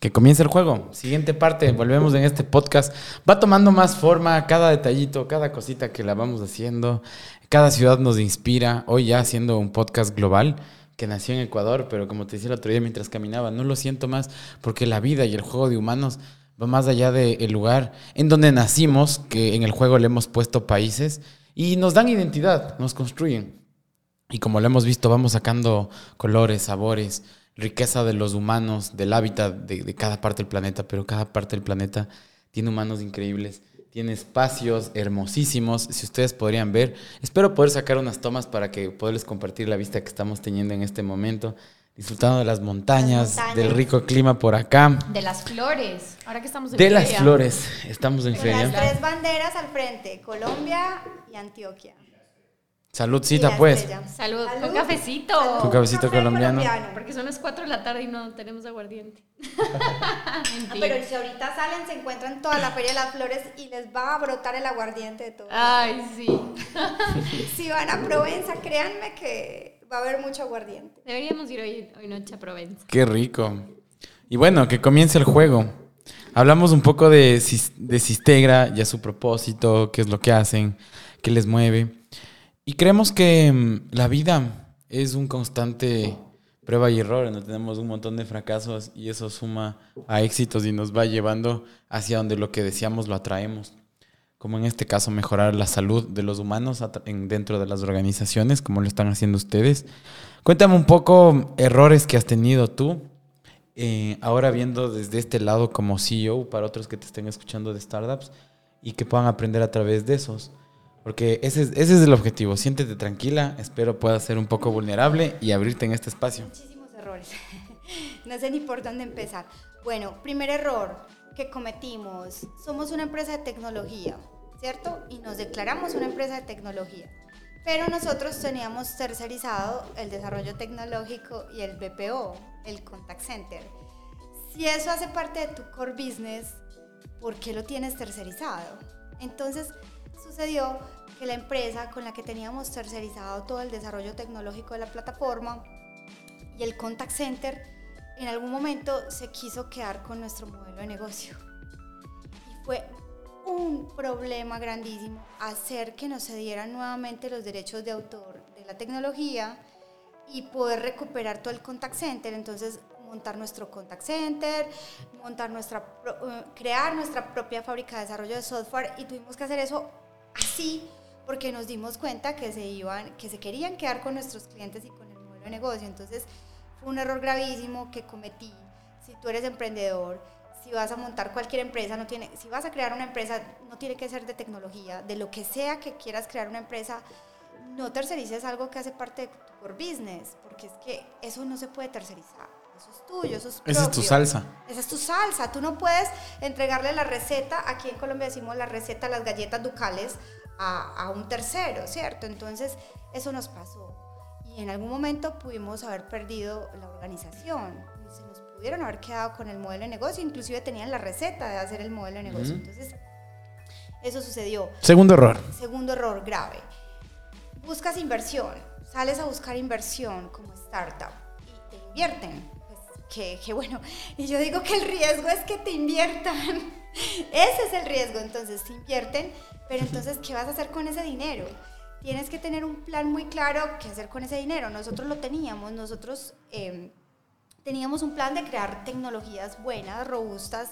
que comience el juego. Siguiente parte, volvemos en este podcast. Va tomando más forma cada detallito, cada cosita que la vamos haciendo. Cada ciudad nos inspira. Hoy ya haciendo un podcast global que nació en Ecuador, pero como te decía el otro día mientras caminaba, no lo siento más porque la vida y el juego de humanos va más allá del lugar en donde nacimos, que en el juego le hemos puesto países y nos dan identidad, nos construyen. Y como lo hemos visto, vamos sacando colores, sabores, riqueza de los humanos, del hábitat de, cada parte del planeta, pero cada parte del planeta tiene humanos increíbles, tiene espacios hermosísimos, si ustedes podrían ver. Espero poder sacar unas tomas para que poderles compartir la vista que estamos teniendo en este momento, disfrutando de las montañas, del rico clima por acá. De las flores, ahora que estamos en De las flores, estamos en feria. Las tres banderas al frente, Colombia y Antioquia. Saludcita, pues. Salud. Un cafecito. Un cafecito colombiano. Porque son las 4 de la tarde y no tenemos aguardiente. Pero si ahorita salen, se encuentran en toda la Feria de las Flores y les va a brotar el aguardiente de todo. Ay, sí. si van a Provenza, créanme que va a haber mucho aguardiente. Deberíamos ir hoy, hoy noche a Provenza. Qué rico. Y bueno, que comience el juego. Hablamos un poco de, de Sistegra, ya su propósito, qué es lo que hacen, qué les mueve. Y creemos que mm, la vida es un constante prueba y error, donde tenemos un montón de fracasos y eso suma a éxitos y nos va llevando hacia donde lo que deseamos lo atraemos. Como en este caso, mejorar la salud de los humanos dentro de las organizaciones, como lo están haciendo ustedes. Cuéntame un poco errores que has tenido tú, eh, ahora viendo desde este lado como CEO, para otros que te estén escuchando de startups y que puedan aprender a través de esos. Porque ese es, ese es el objetivo. Siéntete tranquila, espero puedas ser un poco vulnerable y abrirte en este espacio. Muchísimos errores. no sé ni por dónde empezar. Bueno, primer error que cometimos. Somos una empresa de tecnología, ¿cierto? Y nos declaramos una empresa de tecnología. Pero nosotros teníamos tercerizado el desarrollo tecnológico y el BPO, el contact center. Si eso hace parte de tu core business, ¿por qué lo tienes tercerizado? Entonces, sucedió que la empresa con la que teníamos tercerizado todo el desarrollo tecnológico de la plataforma y el contact center, en algún momento se quiso quedar con nuestro modelo de negocio. Y fue un problema grandísimo hacer que nos cedieran nuevamente los derechos de autor de la tecnología y poder recuperar todo el contact center. Entonces, montar nuestro contact center, montar nuestra, eh, crear nuestra propia fábrica de desarrollo de software y tuvimos que hacer eso así porque nos dimos cuenta que se iban, que se querían quedar con nuestros clientes y con el modelo de negocio. Entonces fue un error gravísimo que cometí. Si tú eres emprendedor, si vas a montar cualquier empresa, no tiene, si vas a crear una empresa, no tiene que ser de tecnología, de lo que sea que quieras crear una empresa, no tercerices algo que hace parte de tu core business, porque es que eso no se puede tercerizar. Eso es tuyo, eso es propio. Esa es tu salsa. Esa es tu salsa. Tú no puedes entregarle la receta, aquí en Colombia decimos la receta, las galletas ducales, a, a un tercero, ¿cierto? Entonces, eso nos pasó. Y en algún momento pudimos haber perdido la organización. Se nos pudieron haber quedado con el modelo de negocio, inclusive tenían la receta de hacer el modelo de negocio. Entonces, eso sucedió. Segundo error. Segundo error grave. Buscas inversión, sales a buscar inversión como startup y te invierten que, bueno, y yo digo que el riesgo es que te inviertan. Ese es el riesgo, entonces te invierten, pero entonces, ¿qué vas a hacer con ese dinero? Tienes que tener un plan muy claro qué hacer con ese dinero. Nosotros lo teníamos, nosotros em, teníamos un plan de crear tecnologías buenas, robustas,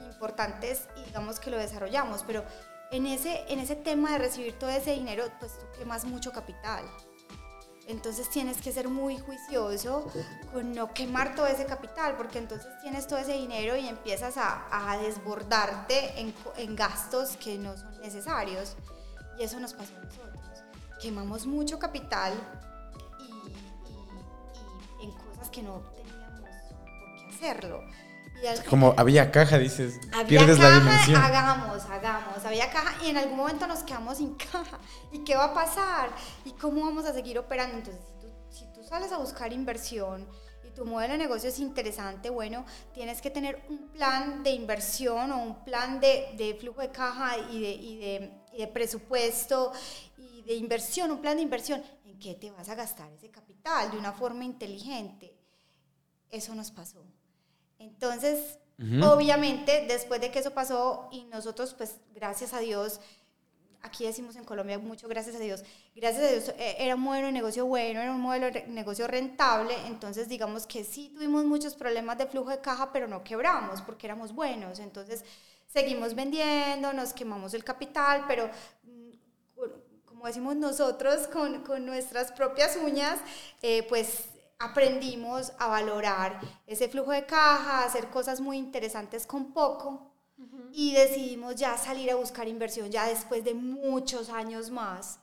importantes, y digamos que lo desarrollamos, pero en ese, en ese tema de recibir todo ese dinero, pues tú quemas mucho capital. Entonces tienes que ser muy juicioso con no quemar todo ese capital, porque entonces tienes todo ese dinero y empiezas a, desbordarte en, gastos que no son necesarios. Y eso nos pasó a nosotros. Quemamos mucho capital y, en cosas que no teníamos por qué hacerlo. Como había caja, dices, pierdes la dimensión. Hagamos, hagamos. Había caja y en algún momento nos quedamos sin caja. ¿Y qué va a pasar? ¿Y cómo vamos a seguir operando? Entonces, si tú, sales a buscar inversión y tu modelo de negocio es interesante, bueno, tienes que tener un plan de inversión o un plan de, flujo de caja y de, y de, y de presupuesto y de inversión, un plan de inversión. ¿En qué te vas a gastar ese capital de una forma inteligente? Eso nos pasó. Entonces, Obviamente, después de que eso pasó y nosotros, pues, gracias a Dios, aquí decimos en Colombia mucho gracias a Dios, gracias a Dios eh, era un modelo de negocio bueno, era un modelo de negocio rentable, entonces digamos que sí tuvimos muchos problemas de flujo de caja, pero no quebramos porque éramos buenos, entonces seguimos vendiendo, nos quemamos el capital, pero mm, como decimos nosotros, con, con nuestras propias uñas, eh, pues aprendimos a valorar ese flujo de caja, a hacer cosas muy interesantes con poco y decidimos ya salir a buscar inversión ya después de muchos años más,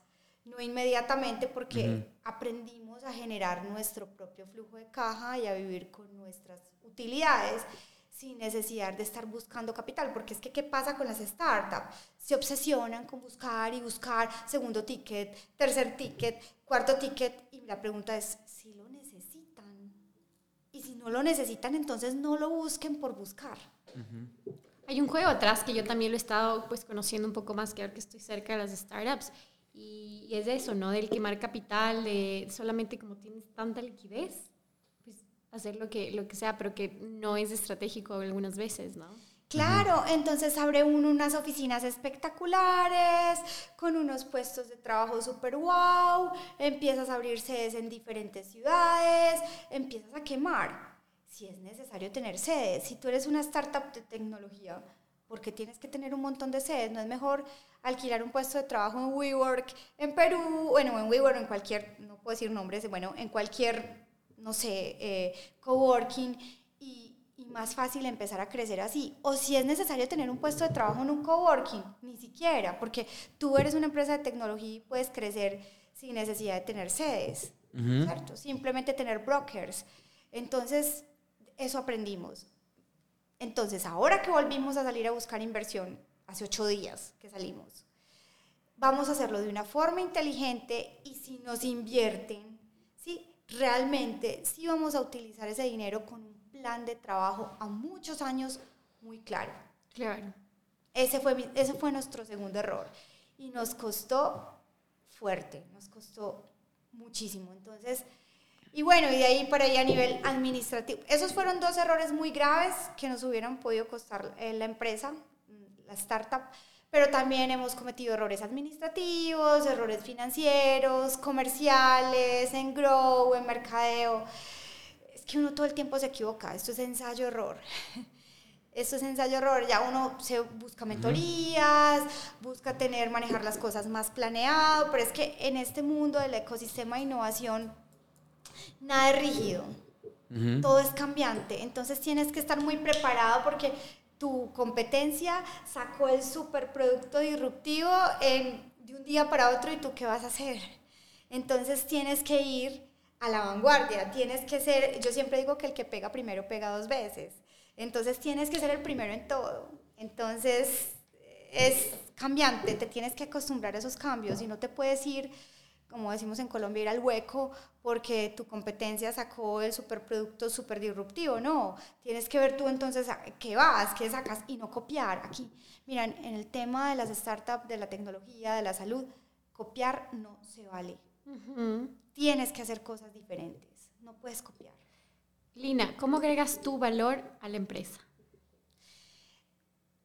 no inmediatamente porque aprendimos a generar nuestro propio flujo de caja y a vivir con nuestras utilidades sin necesidad de estar buscando capital, porque es que ¿qué pasa con las startups? Se obsesionan con buscar y buscar segundo ticket, tercer ticket, cuarto ticket y la pregunta es si lo necesitan. Y si no lo necesitan, entonces no lo busquen por buscar. Hay un juego atrás que yo también lo he estado pues conociendo un poco más que ahora que estoy cerca de las startups y, es eso, ¿no? Del quemar capital, de solamente como tienes tanta liquidez, pues hacer lo que, lo que sea, pero que no es estratégico algunas veces, ¿no? Claro, entonces abre uno unas oficinas espectaculares, con unos puestos de trabajo súper wow, empiezas a abrir sedes en diferentes ciudades, empiezas a quemar si es necesario tener sedes. Si tú eres una startup de tecnología, porque tienes que tener un montón de sedes? ¿No es mejor alquilar un puesto de trabajo en WeWork, en Perú, bueno, en WeWork, en cualquier, no puedo decir nombres, bueno, en cualquier, no sé, eh, coworking más fácil empezar a crecer así? O si es necesario tener un puesto de trabajo en un coworking, ni siquiera, porque tú eres una empresa de tecnología y puedes crecer sin necesidad de tener sedes, ¿cierto? Simplemente tener brokers. Entonces, eso aprendimos. Entonces, ahora que volvimos a salir a buscar inversión, hace ocho días que salimos, vamos a hacerlo de una forma inteligente y si nos invierten, ¿sí? realmente sí vamos a utilizar ese dinero con plan de trabajo a muchos años muy claro. Claro. Ese fue, ese fue nuestro segundo error y nos costó fuerte, nos costó muchísimo. Entonces, y bueno, y de ahí para ahí a nivel administrativo. Esos fueron dos errores muy graves que nos hubieran podido costar eh, la empresa, mm, la startup, pero también hemos cometido errores administrativos, errores financieros, comerciales, en grow, en mercadeo. Que uno todo el tiempo se equivoca, esto es ensayo-error. Esto es ensayo-error, ya uno se busca mentorías, busca tener, manejar las cosas más planeado, pero es que en este mundo del ecosistema de innovación nada es rígido, todo es cambiante, entonces tienes que estar muy preparado porque tu competencia sacó el superproducto disruptivo en, de un día para otro y tú qué vas a hacer. Entonces tienes que ir a la vanguardia, tienes que ser, yo siempre digo que el que pega primero pega dos veces, entonces tienes que ser el primero en todo. Entonces es cambiante, te tienes que acostumbrar a esos cambios y no te puedes ir como decimos en Colombia, ir al hueco porque tu competencia sacó el superproducto super disruptivo. No, tienes que ver tú entonces qué vas, qué sacas y no copiar. Aquí, miran, en el tema de las startups, de la tecnología, de la salud, copiar no se vale. Tienes que hacer cosas diferentes, no puedes copiar. Lina, ¿cómo agregas tu valor a la empresa?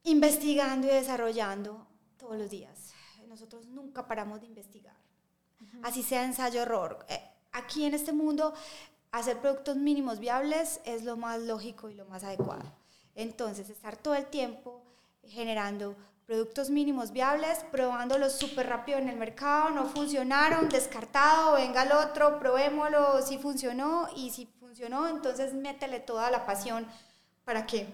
Investigando y desarrollando todos los días. Nosotros nunca paramos de investigar así sea ensayo-error. Eh, aquí en este mundo, hacer productos mínimos viables es lo más lógico y lo más adecuado. Entonces, estar todo el tiempo generando productos mínimos viables, probándolos súper rápido en el mercado, no funcionaron, descartado, venga el otro, probémoslo, si funcionó y si funcionó, entonces métele toda la pasión para que,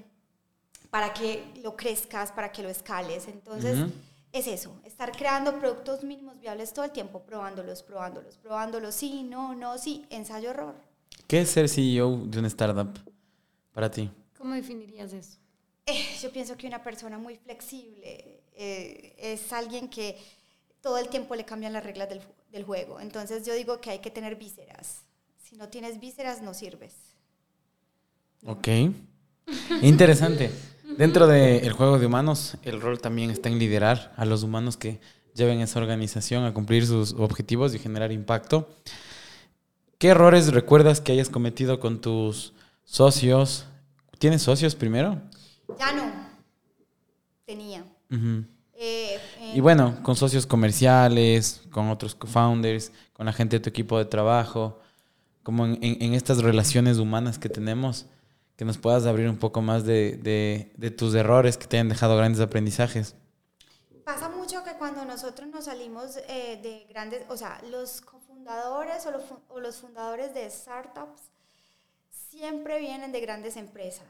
para que lo crezcas, para que lo escales. Entonces, es eso, estar creando productos mínimos viables todo el tiempo, probándolos, probándolos, probándolos, sí, no, no, sí, ensayo error. ¿Qué es ser CEO de una startup para ti? ¿Cómo definirías eso? Eh, yo pienso que una persona muy flexible eh, es alguien que todo el tiempo le cambian las reglas del, juego. Entonces yo digo que hay que tener vísceras. Si no tienes vísceras, no sirves. Ok. Interesante. Dentro del juego de humanos, el rol también está en liderar a los humanos que lleven esa organización a cumplir sus objetivos y generar impacto. ¿Qué errores recuerdas que hayas cometido con tus socios? ¿Tienes socios primero? Ya no. Tenía. Eh, y bueno, con socios comerciales, con otros co-founders, con la gente de tu equipo de trabajo, como en, estas relaciones humanas que tenemos, que nos puedas abrir un poco más de, de tus errores que te hayan dejado grandes aprendizajes. Pasa mucho que cuando nosotros nos salimos eh, de grandes, o sea, los cofundadores o los, o los fundadores de startups siempre vienen de grandes empresas.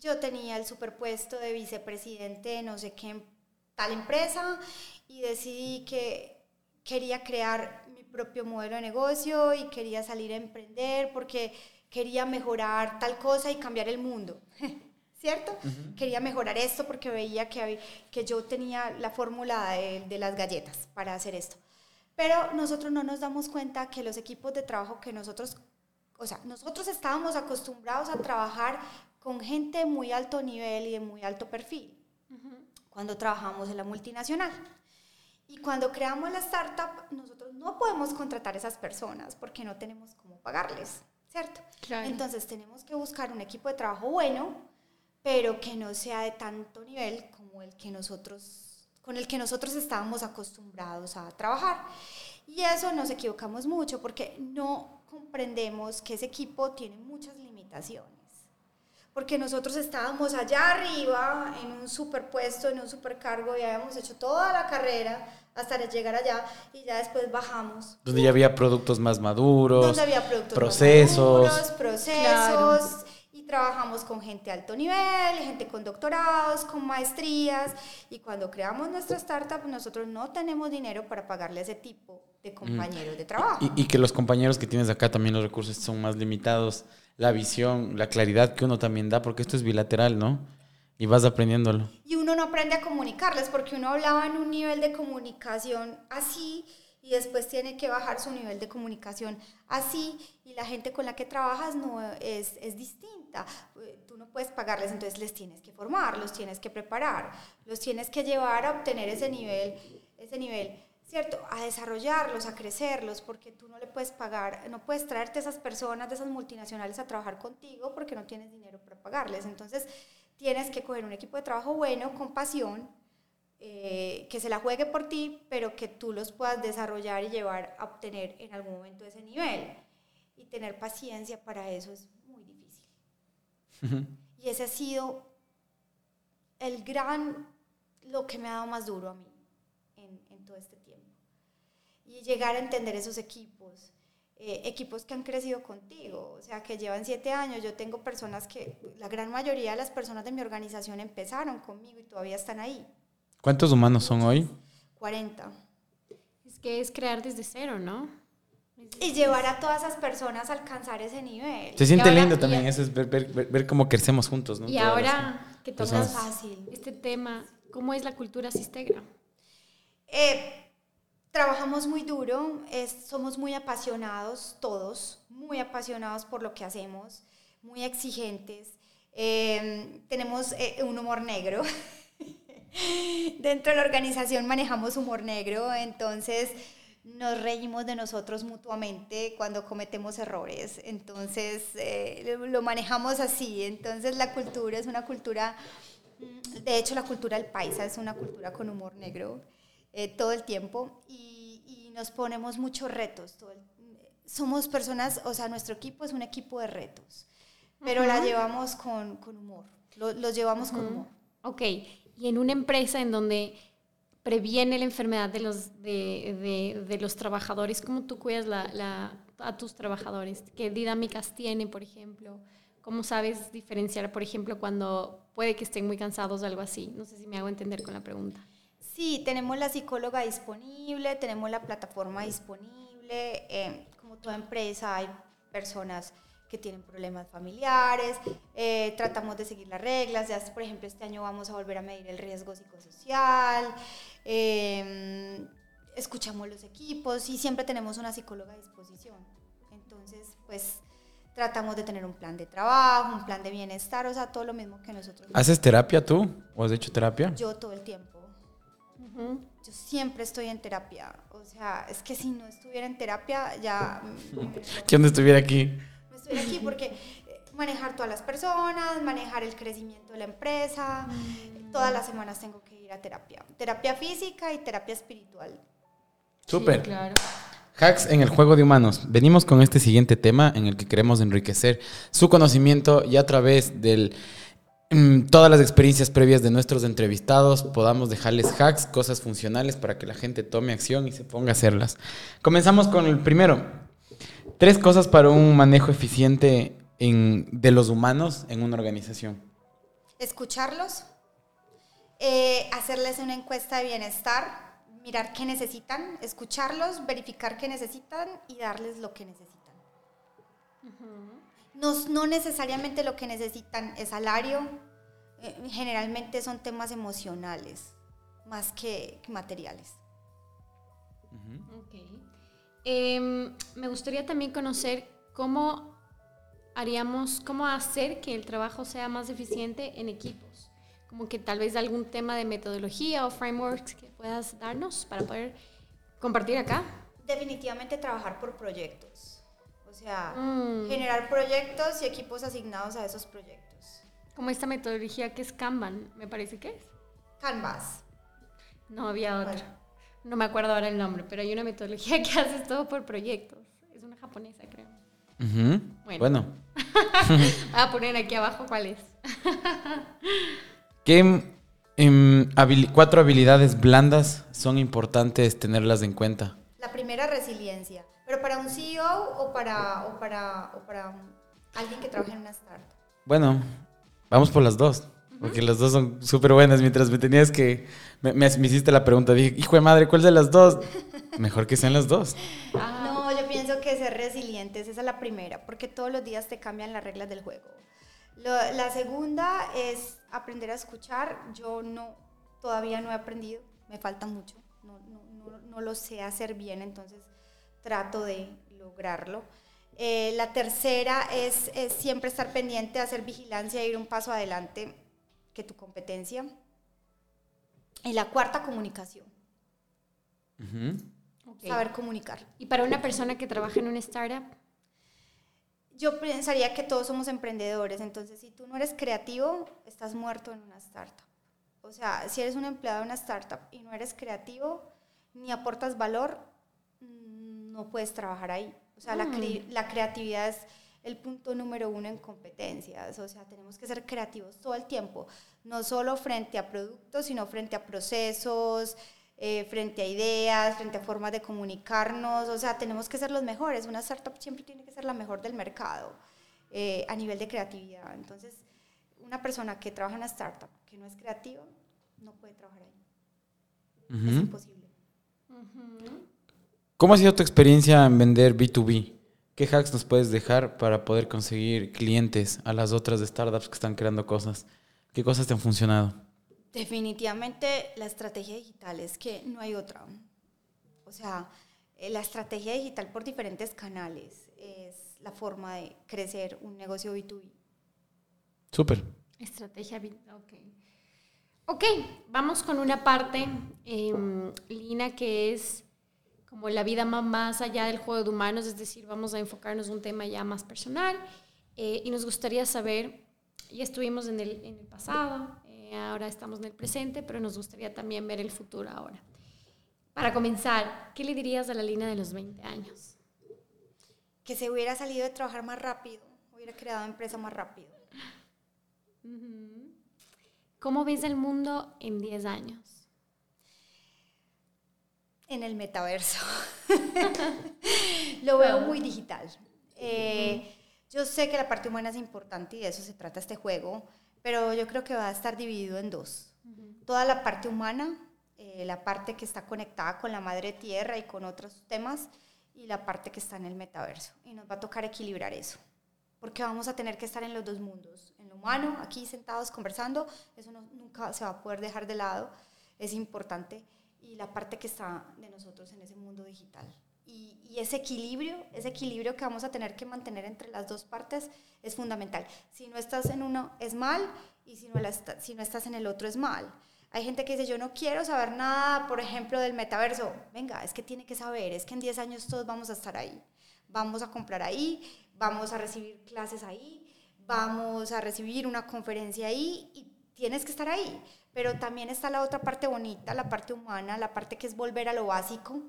Yo tenía el superpuesto de vicepresidente de no sé qué tal empresa y decidí que quería crear mi propio modelo de negocio y quería salir a emprender porque quería mejorar tal cosa y cambiar el mundo. ¿cierto? Quería mejorar esto porque veía que, que yo tenía la fórmula de, las galletas para hacer esto. Pero nosotros no nos damos cuenta que los equipos de trabajo que nosotros, o sea, nosotros estábamos acostumbrados a trabajar con gente de muy alto nivel y de muy alto perfil cuando trabajamos en la multinacional. Y cuando creamos la startup, nosotros no podemos contratar a esas personas porque no tenemos cómo pagarles, ¿cierto? Entonces tenemos que buscar un equipo de trabajo bueno, pero que no sea de tanto nivel como el que nosotros, con el que nosotros estábamos acostumbrados a trabajar. Y eso nos equivocamos mucho porque no comprendemos que ese equipo tiene muchas limitaciones. Porque nosotros estábamos allá arriba, en un superpuesto, en un supercargo, y habíamos hecho toda la carrera hasta llegar allá, y ya después bajamos. Donde ya había productos más maduros, donde había productos procesos, más maduros, procesos trabajamos con gente de alto nivel, gente con doctorados, con maestrías, y cuando creamos nuestra startup, nosotros no tenemos dinero para pagarle a ese tipo de compañeros de trabajo. Y, que los compañeros que tienes acá también los recursos son más limitados, la visión, la claridad que uno también da, porque esto es bilateral, ¿no? Y vas aprendiéndolo. Y uno no aprende a comunicarles, porque uno hablaba en un nivel de comunicación así, y después tiene que bajar su nivel de comunicación así y la gente con la que trabajas no es, es distinta. Tú no puedes pagarles, entonces les tienes que formar, los tienes que preparar, los tienes que llevar a obtener ese nivel, ese nivel, ¿cierto? A desarrollarlos, a crecerlos, porque tú no le puedes pagar, no puedes traerte esas personas de esas multinacionales a trabajar contigo porque no tienes dinero para pagarles. Entonces tienes que coger un equipo de trabajo bueno, con pasión, eh, que se la juegue por ti, pero que tú los puedas desarrollar y llevar a obtener en algún momento ese nivel. Y tener paciencia para eso es muy difícil. Y ese ha sido el gran, lo que me ha dado más duro a mí en, en todo este tiempo. Y llegar a entender esos equipos. Eh, equipos que han crecido contigo, o sea, que llevan siete años. Yo tengo personas que, la gran mayoría de las personas de mi organización empezaron conmigo y todavía están ahí. ¿Cuántos humanos son hoy? 40. Es que es crear desde cero, ¿no? Y llevar a todas esas personas a alcanzar ese nivel. Se siente lindo también, eso es ver, ver, cómo crecemos juntos, ¿no? Y ahora que tocas fácil este tema, ¿cómo es la cultura Sistegra? Eh, trabajamos muy duro, somos muy apasionados todos, muy apasionados por lo que hacemos, muy exigentes. Eh, tenemos eh, un humor negro. Dentro de la organización manejamos humor negro, entonces nos reímos de nosotros mutuamente cuando cometemos errores, entonces eh, lo manejamos así, entonces la cultura es una cultura, mm, de hecho la cultura del paisa es una cultura con humor negro eh, todo el tiempo y, nos ponemos muchos retos, somos personas, o sea, nuestro equipo es un equipo de retos, pero la llevamos con, con humor, los llevamos con humor. Ok, y en una empresa en donde previene la enfermedad de los, de, de, los trabajadores, ¿cómo tú cuidas la, a tus trabajadores? ¿Qué dinámicas tienen, por ejemplo? ¿Cómo sabes diferenciar, por ejemplo, cuando puede que estén muy cansados o algo así? No sé si me hago entender con la pregunta. Sí, tenemos la psicóloga disponible, tenemos la plataforma disponible. Eh, como toda empresa, hay personas que tienen problemas familiares, eh, tratamos de seguir las reglas, ya por ejemplo este año vamos a volver a medir el riesgo psicosocial, em, escuchamos los equipos y siempre tenemos una psicóloga a disposición. Entonces, pues tratamos de tener un plan de trabajo, un plan de bienestar, o sea, todo lo mismo que nosotros. ¿Haces terapia tú? ¿O has hecho terapia? Yo todo el tiempo. Yo siempre estoy en terapia. O sea, es que si no estuviera en terapia ya... ¿Quién estuviera aquí? estoy aquí porque eh, manejar todas las personas, manejar el crecimiento de la empresa. Mm. Todas las semanas tengo que ir a terapia, terapia física y terapia espiritual. Súper. Sí, claro. Hacks en el juego de humanos. Venimos con este siguiente tema en el que queremos enriquecer su conocimiento y a través de todas las experiencias previas de nuestros entrevistados podamos dejarles hacks, cosas funcionales para que la gente tome acción y se ponga a hacerlas. Comenzamos con el primero. Tres cosas para un manejo eficiente en- de los humanos en una organización. Escucharlos, eh, hacerles una encuesta de bienestar, mirar qué necesitan, escucharlos, verificar qué necesitan y darles lo que necesitan. No, no necesariamente lo que necesitan es salario, eh, generalmente son temas emocionales más que, materiales. Ok. Em, me gustaría también conocer cómo haríamos, cómo hacer que el trabajo sea más eficiente en equipos. Como que tal vez algún tema de metodología o frameworks que puedas darnos para poder compartir acá. Definitivamente trabajar por proyectos, sea, Mm. generar proyectos y equipos asignados a esos proyectos. Como esta metodología que es Kanban, me parece que es. Canvas. No había otra. Bueno. No me acuerdo ahora el nombre, pero hay una metodología que haces todo por proyectos. Es una japonesa, creo. Bueno. bueno. Voy a poner aquí abajo cuál es. ¿Qué em, cuatro habilidades blandas son importantes tenerlas en cuenta? La primera, resiliencia. Pero para un CEO o para, o para, o para alguien que trabaja en una startup. Bueno, vamos por las dos. Porque las dos son súper buenas. Mientras me tenías que. Me, me- me hiciste la pregunta. Dije, hijo de madre, ¿cuál de las dos? Mejor que sean las dos. Ah, No, yo pienso que ser resilientes, esa es la primera, porque todos los días te cambian las reglas del juego. Lo- la segunda es aprender a escuchar. Yo no, todavía no he aprendido, me falta mucho. No, no, no, no lo sé hacer bien, entonces trato de lograrlo. Eh, la tercera es, es siempre estar pendiente, hacer vigilancia e ir un paso adelante que tu competencia. Y la cuarta, comunicación, saber comunicar. Y para una persona que trabaja en una startup, Yo pensaría que todos somos emprendedores, entonces si tú no eres creativo, estás muerto en una startup. O sea, si eres un empleado de una startup y no eres creativo, ni aportas valor, no puedes trabajar ahí. O sea, la, cre- la creatividad es el punto número uno en competencias. O sea, tenemos que ser creativos todo el tiempo, no solo frente a productos, sino frente a procesos, eh, frente a ideas, frente a formas de comunicarnos. O sea, tenemos que ser los mejores. Una startup siempre tiene que ser la mejor del mercado eh, a nivel de creatividad. Entonces, una persona que trabaja en una startup que no es creativa, no puede trabajar ahí. Es imposible. ¿Cómo ha sido tu experiencia en vender B2B? ¿Qué hacks nos puedes dejar para poder conseguir clientes a las otras startups que están creando cosas? ¿Qué cosas te han funcionado? Definitivamente la estrategia digital es que no hay otra. O sea, eh, la estrategia digital por diferentes canales es la forma de crecer un negocio B2B. Súper. estrategia, vi- ok. Ok, vamos con una parte, em, Lina, que es como la vida más allá del juego de humanos, es decir, vamos a enfocarnos en un tema ya más personal eh, y nos gustaría saber, ya estuvimos en el, en el pasado, eh, ahora estamos en el presente, pero nos gustaría también ver el futuro ahora. Para comenzar, ¿qué le dirías a la Lina de los 20 años? Que se hubiera salido de trabajar más rápido, hubiera creado empresa más rápido. ¿Cómo ves el mundo en 10 años? En el metaverso. Lo veo muy digital. Eh, yo sé que la parte humana es importante y de eso se trata este juego, pero yo creo que va a estar dividido en dos. Toda la parte humana, eh, la parte que está conectada con la madre tierra y con otros temas, y la parte que está en el metaverso. Y nos va a tocar equilibrar eso, porque vamos a tener que estar en los dos mundos, en lo humano, aquí sentados conversando, eso no- nunca se va a poder dejar de lado, es importante, y la parte que está de nosotros en ese mundo digital. Y, y ese equilibrio, ese equilibrio que vamos a tener que mantener entre las dos partes es fundamental. Si no estás en uno es mal y si no, la esta- si no estás en el otro es mal. Hay gente que dice, yo no quiero saber nada, por ejemplo, del metaverso. Venga, es que tiene que saber, es que en 10 años todos vamos a estar ahí. Vamos a comprar ahí, vamos a recibir clases ahí, vamos a recibir una conferencia ahí y tienes que estar ahí. Pero también está la otra parte bonita, la parte humana, la parte que es volver a lo básico,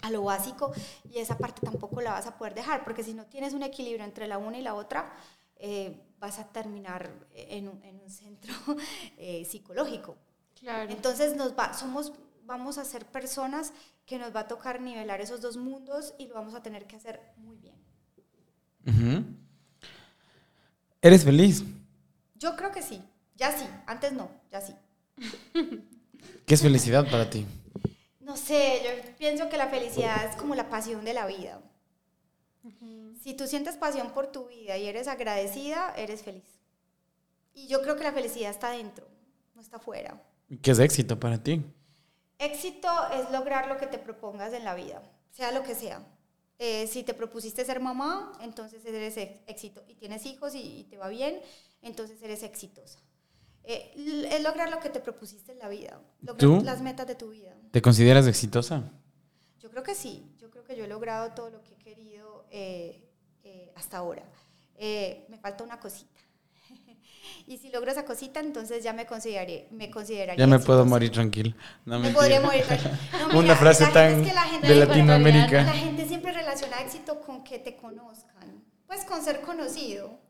a lo básico, y esa parte tampoco la vas a poder dejar, porque si no tienes un equilibrio entre la una y la otra, eh, vas a terminar en un, en un centro eh, psicológico. Claro. Entonces nos va, somos, vamos a ser personas que nos va a tocar nivelar esos dos mundos y lo vamos a tener que hacer muy bien. ¿Eres feliz? Yo creo que sí. Ya sí. Antes no. Ya sí. ¿Qué es felicidad para ti? No sé, yo pienso que la felicidad es como la pasión de la vida. Si tú sientes pasión por tu vida y eres agradecida, eres feliz. Y yo creo que la felicidad está dentro, no está afuera. ¿Qué es éxito para ti? Éxito es lograr lo que te propongas en la vida, sea lo que sea. Eh, si te propusiste ser mamá, entonces eres éxito. Y tienes hijos y, te va bien, entonces eres exitosa. Eh, es lograr lo que te propusiste en la vida, lograr las metas de tu vida. ¿Te consideras exitosa? Yo creo que sí. Yo creo que yo he logrado todo lo que he querido eh, hasta ahora. me falta una cosita. Y si logro esa cosita, entonces ya me consideraré, me consideraría. Ya me puedo morir tranquilo. No me podría morir tranquilo. Una frase tan de Latinoamérica. La gente siempre relaciona éxito con que te conozcan, pues con ser conocido.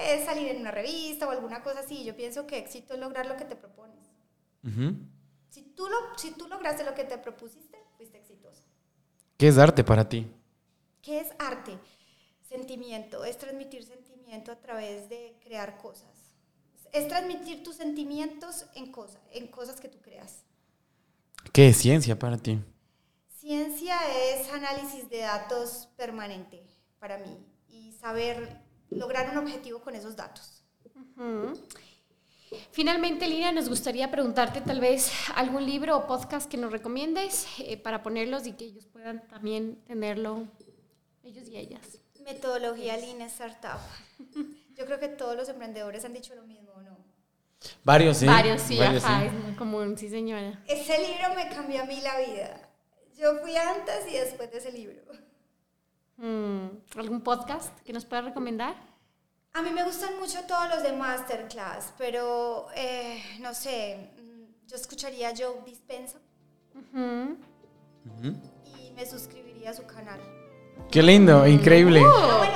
Es salir en una revista o alguna cosa así. Yo pienso que éxito es lograr lo que te propones. si, tú lo, si tú lograste lo que te propusiste, fuiste exitoso. ¿Qué es arte para ti? ¿Qué es arte? Sentimiento, es transmitir sentimiento a través de crear cosas es transmitir tus sentimientos en, cosas, en cosas que tú creas. ¿Qué es ciencia para ti? Ciencia es análisis de datos permanente para mí y saber lograr un objetivo con esos datos. Finalmente, Lina, nos gustaría preguntarte tal vez algún libro o podcast que nos recomiendes eh, para ponerlos y que ellos puedan también tenerlo, ellos y ellas. Metodología Lean Startup. Yo creo que todos los emprendedores han dicho lo mismo, ¿no? Varios, sí. Varios, sí, ajá, es muy común, sí, señora. Ese libro me cambió a mí la vida. Yo fui antes y después de ese libro. Mm, ¿Algún podcast que nos pueda recomendar? A mí me gustan mucho todos los de Masterclass, pero eh, no sé, mm, yo escucharía Joe Dispensa y me suscribiría a su canal. Qué lindo, increíble.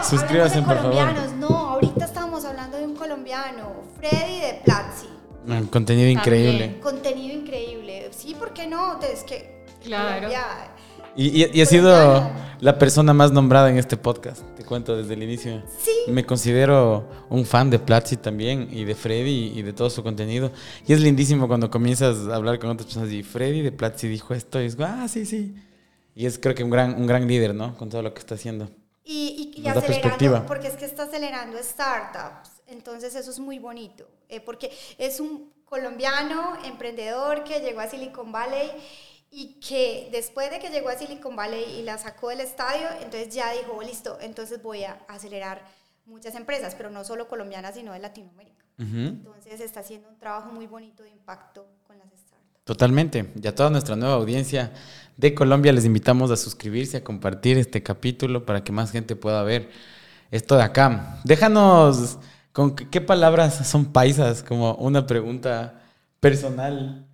Suscríbase, por favor. No, ahorita estamos hablando de un colombiano, Freddy de Platzi. Ah, contenido increíble. Contenido increíble. Sí, ¿por qué no? Es que. Claro. Y, y, ha sido la persona más nombrada en este podcast, te cuento desde el inicio. Sí. Me considero un fan de Platzi también y de Freddy y de todo su contenido. Y es lindísimo cuando comienzas a hablar con otras personas y Freddy de Platzi dijo esto y es, ah, sí, sí. Y es creo que un gran, un gran líder, ¿no? Con todo lo que está haciendo. Y, y, y acelerando, porque es que está acelerando startups. Entonces eso es muy bonito, eh, porque es un colombiano emprendedor que llegó a Silicon Valley y que después de que llegó a Silicon Valley y la sacó del estadio, entonces ya dijo, oh, listo, entonces voy a acelerar muchas empresas, pero no solo colombianas, sino de Latinoamérica. Entonces está haciendo un trabajo muy bonito de impacto con las startups. Totalmente. Y a toda nuestra nueva audiencia, de Colombia, les invitamos a suscribirse, a compartir este capítulo para que más gente pueda ver esto de acá. Déjanos con qué palabras son paisas, como una pregunta personal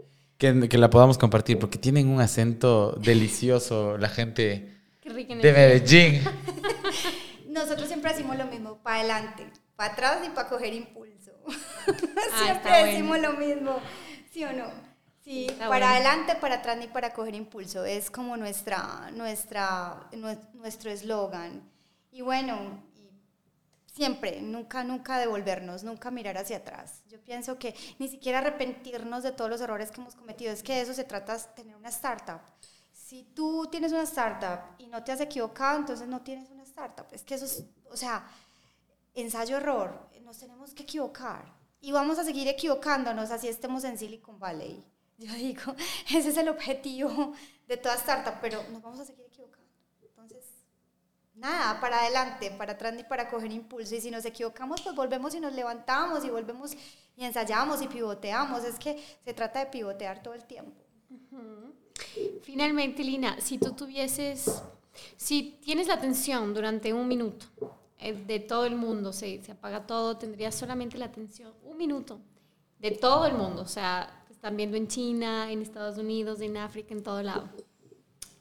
que, que la podamos compartir, porque tienen un acento delicioso la gente de Medellín. Nosotros siempre decimos lo mismo, para adelante, para atrás y para coger impulso. Ah, siempre decimos lo mismo, ¿sí o no? Sí, para adelante, para atrás ni para coger impulso. Es como nuestra, nuestra, nuestro eslogan. Y bueno, siempre, nunca, nunca devolvernos, nunca mirar hacia atrás. Yo pienso que ni siquiera arrepentirnos de todos los errores que hemos cometido. Es que de eso se trata, tener una startup. Si tú tienes una startup y no te has equivocado, entonces no tienes una startup. Es que eso es, o sea, ensayo-error. Nos tenemos que equivocar. Y vamos a seguir equivocándonos así estemos en Silicon Valley. Yo digo, ese es el objetivo de toda startup, pero nos vamos a seguir nada, para adelante, para atrás ni para coger impulso. Y si nos equivocamos, pues volvemos y nos levantamos y volvemos y ensayamos y pivoteamos. Es que se trata de pivotear todo el tiempo. Finalmente, Lina, si tú tuvieses, si tienes la atención durante un minuto, eh, de todo el mundo, se, se apaga todo, tendrías solamente la atención, un minuto, de todo el mundo, o sea, te están viendo en China, en Estados Unidos, en África, en todo lado.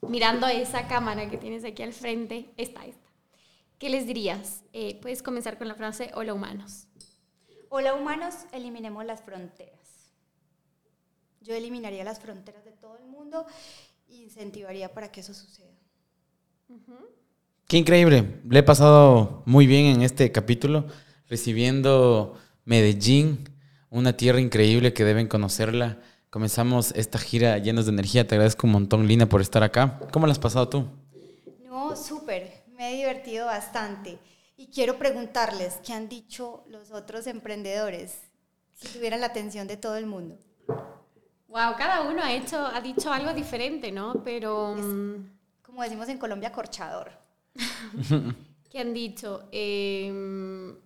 Mirando esa cámara que tienes aquí al frente, esta, esta. ¿Qué les dirías? Eh, puedes comenzar con la frase, hola humanos. Hola humanos, eliminemos las fronteras. Yo eliminaría las fronteras de todo el mundo e incentivaría para que eso suceda. Qué increíble. Le he pasado muy bien en este capítulo, recibiendo Medellín, una tierra increíble que deben conocerla. Comenzamos esta gira llenos de energía. Te agradezco un montón, Lina, por estar acá. ¿Cómo la has pasado tú? No, súper. Me he divertido bastante. Y quiero preguntarles, ¿qué han dicho los otros emprendedores si tuvieran la atención de todo el mundo? Wow, cada uno ha hecho, ha dicho algo diferente, ¿no? Pero mm, Como decimos en Colombia, corchador. ¿qué han dicho? Eh, en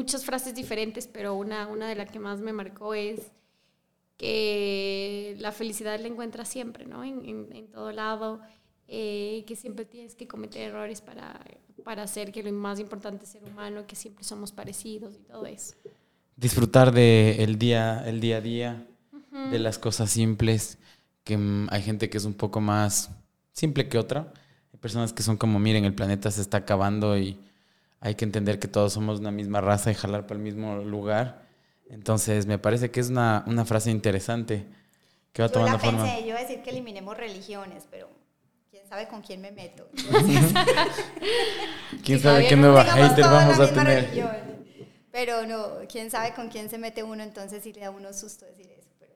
muchas frases diferentes, pero una, una de las que más me marcó es que la felicidad la encuentras siempre, ¿no? En, en- en todo lado, eh, que siempre tienes que cometer errores para, para hacer que lo más importante es ser humano, que siempre somos parecidos y todo eso. Disfrutar del el día, el día a día, de las cosas simples, que mm, hay gente que es un poco más simple que otra. Hay personas que son como, miren, el planeta se está acabando y hay que entender que todos somos una misma raza y jalar para el mismo lugar. Entonces, me parece que es una, una frase interesante que va Yo tomando la forma. pensé, yo iba a decir que eliminemos religiones, pero quién sabe con quién me meto. ¿Quién sabe qué no nueva tengamos hater vamos a tener? religión. Pero no, quién sabe con quién se mete uno, entonces sí le da uno susto decir eso. Pero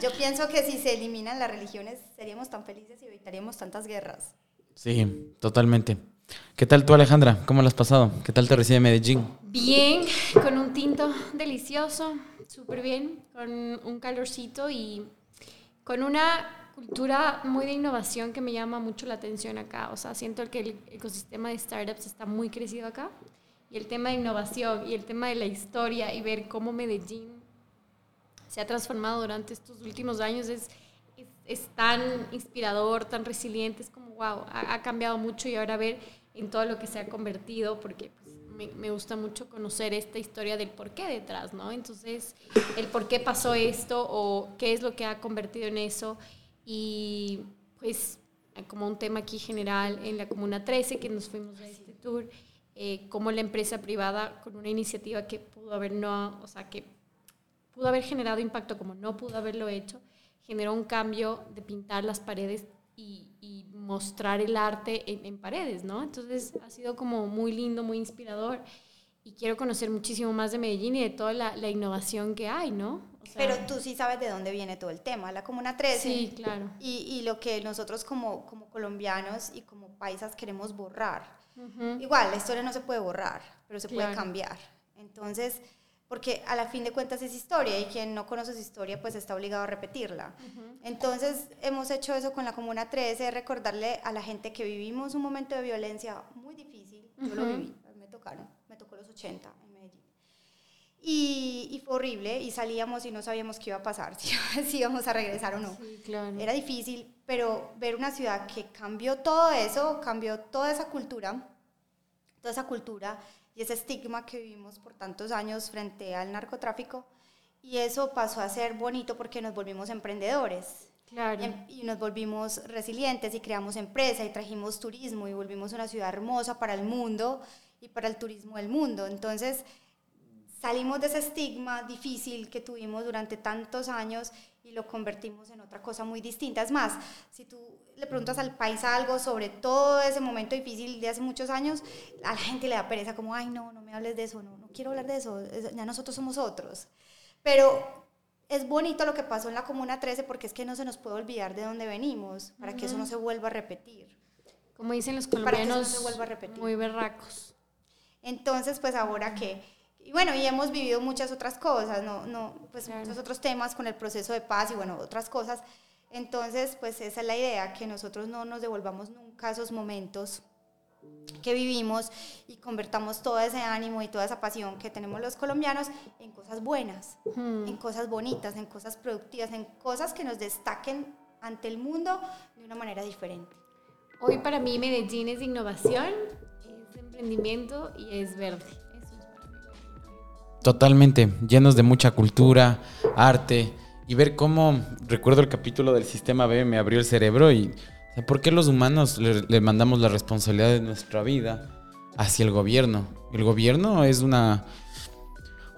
yo pienso que si se eliminan las religiones seríamos tan felices y evitaríamos tantas guerras. Sí, totalmente. ¿Qué tal tú, Alejandra? ¿Cómo lo has pasado? ¿Qué tal te recibe Medellín? Bien, con un tinto delicioso, súper bien, con un calorcito y con una cultura muy de innovación que me llama mucho la atención acá. O sea, siento que el ecosistema de startups está muy crecido acá y el tema de innovación y el tema de la historia y ver cómo Medellín se ha transformado durante estos últimos años es, es, es tan inspirador, tan resiliente, es como, wow, ha, ha cambiado mucho y ahora ver en todo lo que se ha convertido, porque pues, me, gusta mucho conocer esta historia del por qué detrás, ¿no? Entonces, el por qué pasó esto o qué es lo que ha convertido en eso y pues como un tema aquí general en la Comuna 13 que nos fuimos a este tour, eh, como la empresa privada con una iniciativa que pudo haber no, o sea, que pudo haber generado impacto como no pudo haberlo hecho, generó un cambio de pintar las paredes y mostrar el arte en, en paredes, ¿no? Entonces ha sido como muy lindo, muy inspirador y quiero conocer muchísimo más de Medellín y de toda la, la innovación que hay, ¿no? O sea, Pero tú sí sabes de dónde viene todo el tema, la Comuna 13. Sí, claro. Y, y lo que nosotros como, como colombianos y como paisas queremos borrar. Ujú. Igual, la historia no se puede borrar, pero se puede Claro. cambiar. Entonces, porque a la fin de cuentas es historia y quien no conoce su historia pues está obligado a repetirla. Entonces, hemos hecho eso con la Comuna 13, recordarle a la gente que vivimos un momento de violencia muy difícil. Yo lo Ujú. viví, me tocaron, me tocó los 80 en Medellín. Y, y fue horrible y salíamos y no sabíamos qué iba a pasar, si, si íbamos a regresar o no. Sí, claro. Era difícil, pero ver una ciudad que cambió todo eso, cambió toda esa cultura, toda esa cultura y ese estigma que vivimos por tantos años frente al narcotráfico, y eso pasó a ser bonito porque nos volvimos emprendedores. Claro. Em- Y nos volvimos resilientes y creamos empresa y trajimos turismo y volvimos una ciudad hermosa para el mundo y para el turismo del mundo. Entonces, salimos de ese estigma difícil que tuvimos durante tantos años y lo convertimos en otra cosa muy distinta. Es más, si tú le preguntas al país algo sobre todo ese momento difícil de hace muchos años, a la gente le da pereza como, ay, no, no me hables de eso, no, no quiero hablar de eso, es- ya nosotros somos otros. Pero es bonito lo que pasó en la Comuna 13 porque es que no se nos puede olvidar de dónde venimos, para que eso no se vuelva a repetir. Como dicen los Para que eso no colombianos, se vuelva a repetir. muy berracos. Entonces, pues ahora que, y bueno, y hemos vivido muchas otras cosas, no, no, pues Claro. muchos otros temas con el proceso de paz y bueno, otras cosas. Entonces, pues esa es la idea, que nosotros no nos devolvamos nunca esos momentos que vivimos y convertamos todo ese ánimo y toda esa pasión que tenemos los colombianos en cosas buenas, Hmm. en cosas bonitas, en cosas productivas, en cosas que nos destaquen ante el mundo de una manera diferente. Hoy para mí Medellín es innovación, es emprendimiento y es verde. Totalmente, llenos de mucha cultura, arte y ver cómo, recuerdo el capítulo del sistema B, me abrió el cerebro y o ¿por qué los humanos le, le mandamos la responsabilidad de nuestra vida hacia el gobierno? El gobierno es una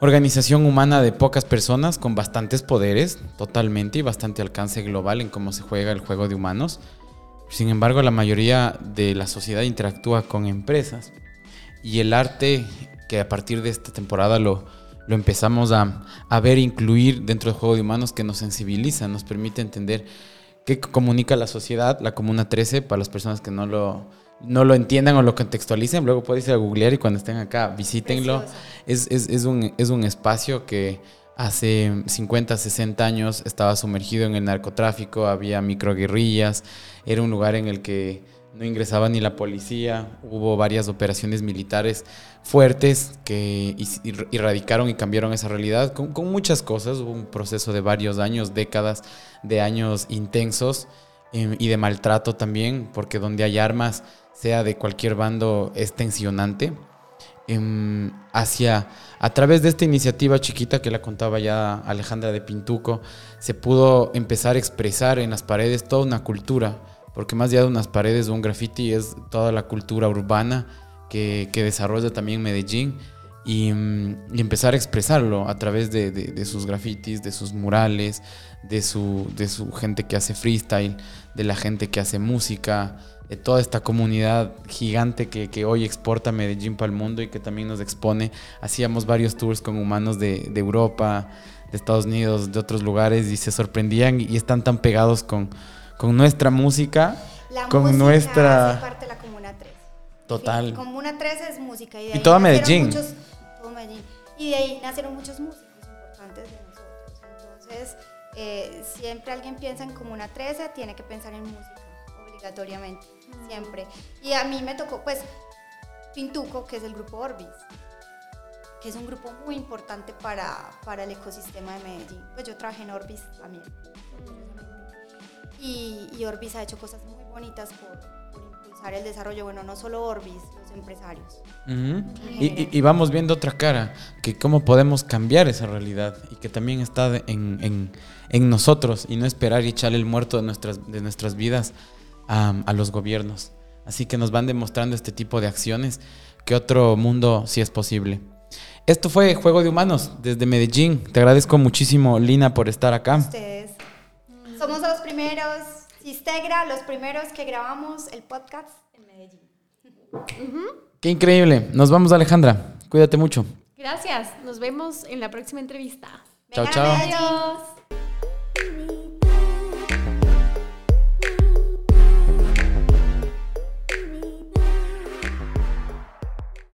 organización humana de pocas personas con bastantes poderes, totalmente, y bastante alcance global en cómo se juega el juego de humanos. Sin embargo, la mayoría de la sociedad interactúa con empresas y el arte que a partir de esta temporada lo, lo empezamos a, a ver incluir dentro del juego de humanos que nos sensibiliza, nos permite entender qué comunica la sociedad, la Comuna 13, para las personas que no lo, no lo entiendan o lo contextualicen, luego pueden ir a googlear y cuando estén acá visítenlo. Es, es, es, un, es un espacio que hace 50, 60 años estaba sumergido en el narcotráfico, había microguerrillas, era un lugar en el que no ingresaba ni la policía, hubo varias operaciones militares fuertes que erradicaron y cambiaron esa realidad con, muchas cosas, hubo un proceso de varios años, décadas de años intensos eh, y de maltrato también, porque donde hay armas, sea de cualquier bando, es tensionante. Eh, hacia, a través de esta iniciativa chiquita que la contaba ya Alejandra de Pintuco, se pudo empezar a expresar en las paredes toda una cultura porque más allá de unas paredes o un graffiti es toda la cultura urbana que, que desarrolla también Medellín y, y, empezar a expresarlo a través de, de, de, sus grafitis, de sus murales, de su, de su gente que hace freestyle, de la gente que hace música, de toda esta comunidad gigante que, que hoy exporta Medellín para el mundo y que también nos expone. Hacíamos varios tours con humanos de, de Europa, de Estados Unidos, de otros lugares y se sorprendían y están tan pegados con con nuestra música, la con música nuestra... hace parte de la Comuna 3. Total. Sí, Comuna 3 es música. Y, de y toda Medellín. Medellín. Muchos, todo Medellín. Y de ahí nacieron muchos músicos importantes de nosotros. Entonces, eh, siempre alguien piensa en Comuna 13, tiene que pensar en música, obligatoriamente, mm. siempre. Y a mí me tocó, pues, Pintuco, que es el grupo Orbis que es un grupo muy importante para, para el ecosistema de Medellín. Pues yo trabajé en Orbis también. Y, y, Orbis ha hecho cosas muy bonitas por, por, impulsar el desarrollo, bueno, no solo Orbis, los empresarios. Uh -huh. y, vamos viendo otra cara, que cómo podemos cambiar esa realidad y que también está en, en, en nosotros y no esperar y echarle el muerto de nuestras, de nuestras vidas a, a los gobiernos. Así que nos van demostrando este tipo de acciones que otro mundo sí es posible. Esto fue Juego de Humanos desde Medellín. Te agradezco muchísimo, Lina, por estar acá. Ustedes. Somos los primeros, Sistegra, los primeros que grabamos el podcast en Medellín. Uh -huh. Qué increíble. Nos vamos, Alejandra. Cuídate mucho. Gracias. Nos vemos en la próxima entrevista. Chao, chao. Adiós.